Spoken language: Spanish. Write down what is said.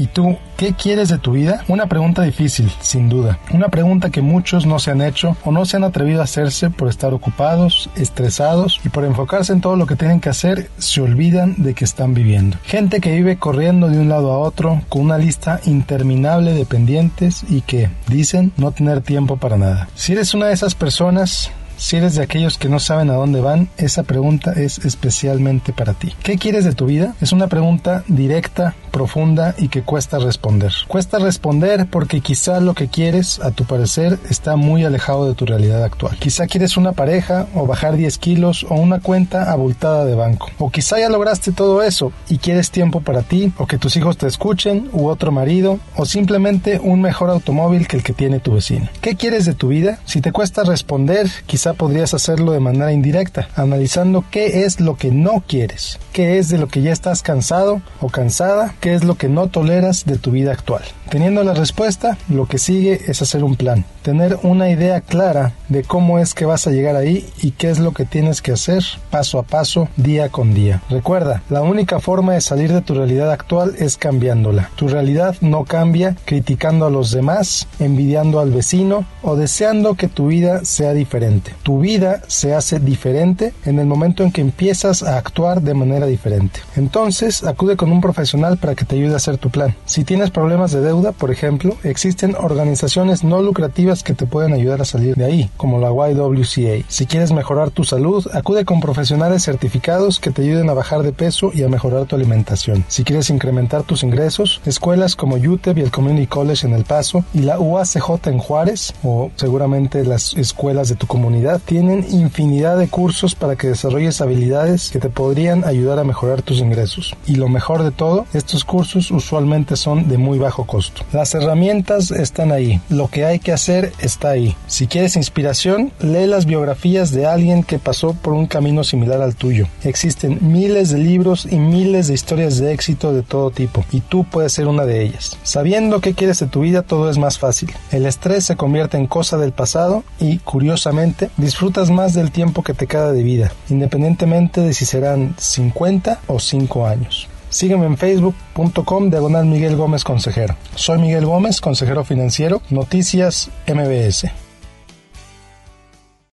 ¿Y tú, qué quieres de tu vida? Una pregunta difícil, sin duda. Una pregunta que muchos no se han hecho o no se han atrevido a hacerse por estar ocupados, estresados y por enfocarse en todo lo que tienen que hacer, se olvidan de que están viviendo. Gente que vive corriendo de un lado a otro con una lista interminable de pendientes y que dicen no tener tiempo para nada. Si eres una de esas personas, si eres de aquellos que no saben a dónde van, esa pregunta es especialmente para ti. ¿Qué quieres de tu vida? Es una pregunta directa, profunda y que cuesta responder. Cuesta responder porque quizá lo que quieres, a tu parecer, está muy alejado de tu realidad actual. Quizá quieres una pareja o bajar 10 kilos o una cuenta abultada de banco. O quizá ya lograste todo eso y quieres tiempo para ti o que tus hijos te escuchen u otro marido o simplemente un mejor automóvil que el que tiene tu vecino. ¿Qué quieres de tu vida? Si te cuesta responder, quizá podrías hacerlo de manera indirecta, analizando qué es lo que no quieres, qué es de lo que ya estás cansado o cansada, qué es lo que no toleras de tu vida actual. Teniendo la respuesta, lo que sigue es hacer un plan, tener una idea clara de cómo es que vas a llegar ahí y qué es lo que tienes que hacer paso a paso, día con día. Recuerda, la única forma de salir de tu realidad actual es cambiándola. Tu realidad no cambia criticando a los demás, envidiando al vecino o deseando que tu vida sea diferente. Tu vida se hace diferente en el momento en que empiezas a actuar de manera diferente. Entonces, acude con un profesional para que te ayude a hacer tu plan. Si tienes problemas de deuda, por ejemplo, existen organizaciones no lucrativas que te pueden ayudar a salir de ahí, como la YWCA. Si quieres mejorar tu salud, acude con profesionales certificados que te ayuden a bajar de peso y a mejorar tu alimentación. Si quieres incrementar tus ingresos, escuelas como UTEP y el Community College en El Paso y la UACJ en Juárez, o seguramente las escuelas de tu comunidad, tienen infinidad de cursos para que desarrolles habilidades que te podrían ayudar a mejorar tus ingresos. Y lo mejor de todo, estos cursos usualmente son de muy bajo costo. Las herramientas están ahí, lo que hay que hacer está ahí. Si quieres inspiración, lee las biografías de alguien que pasó por un camino similar al tuyo. Existen miles de libros y miles de historias de éxito de todo tipo, y tú puedes ser una de ellas. Sabiendo qué quieres de tu vida, todo es más fácil. El estrés se convierte en cosa del pasado y, curiosamente, disfrutas más del tiempo que te queda de vida, independientemente de si serán 50 o 5 años. Sígueme en facebook.com diagonal Miguel Gómez Consejero. Soy Miguel Gómez, consejero financiero, Noticias MBS.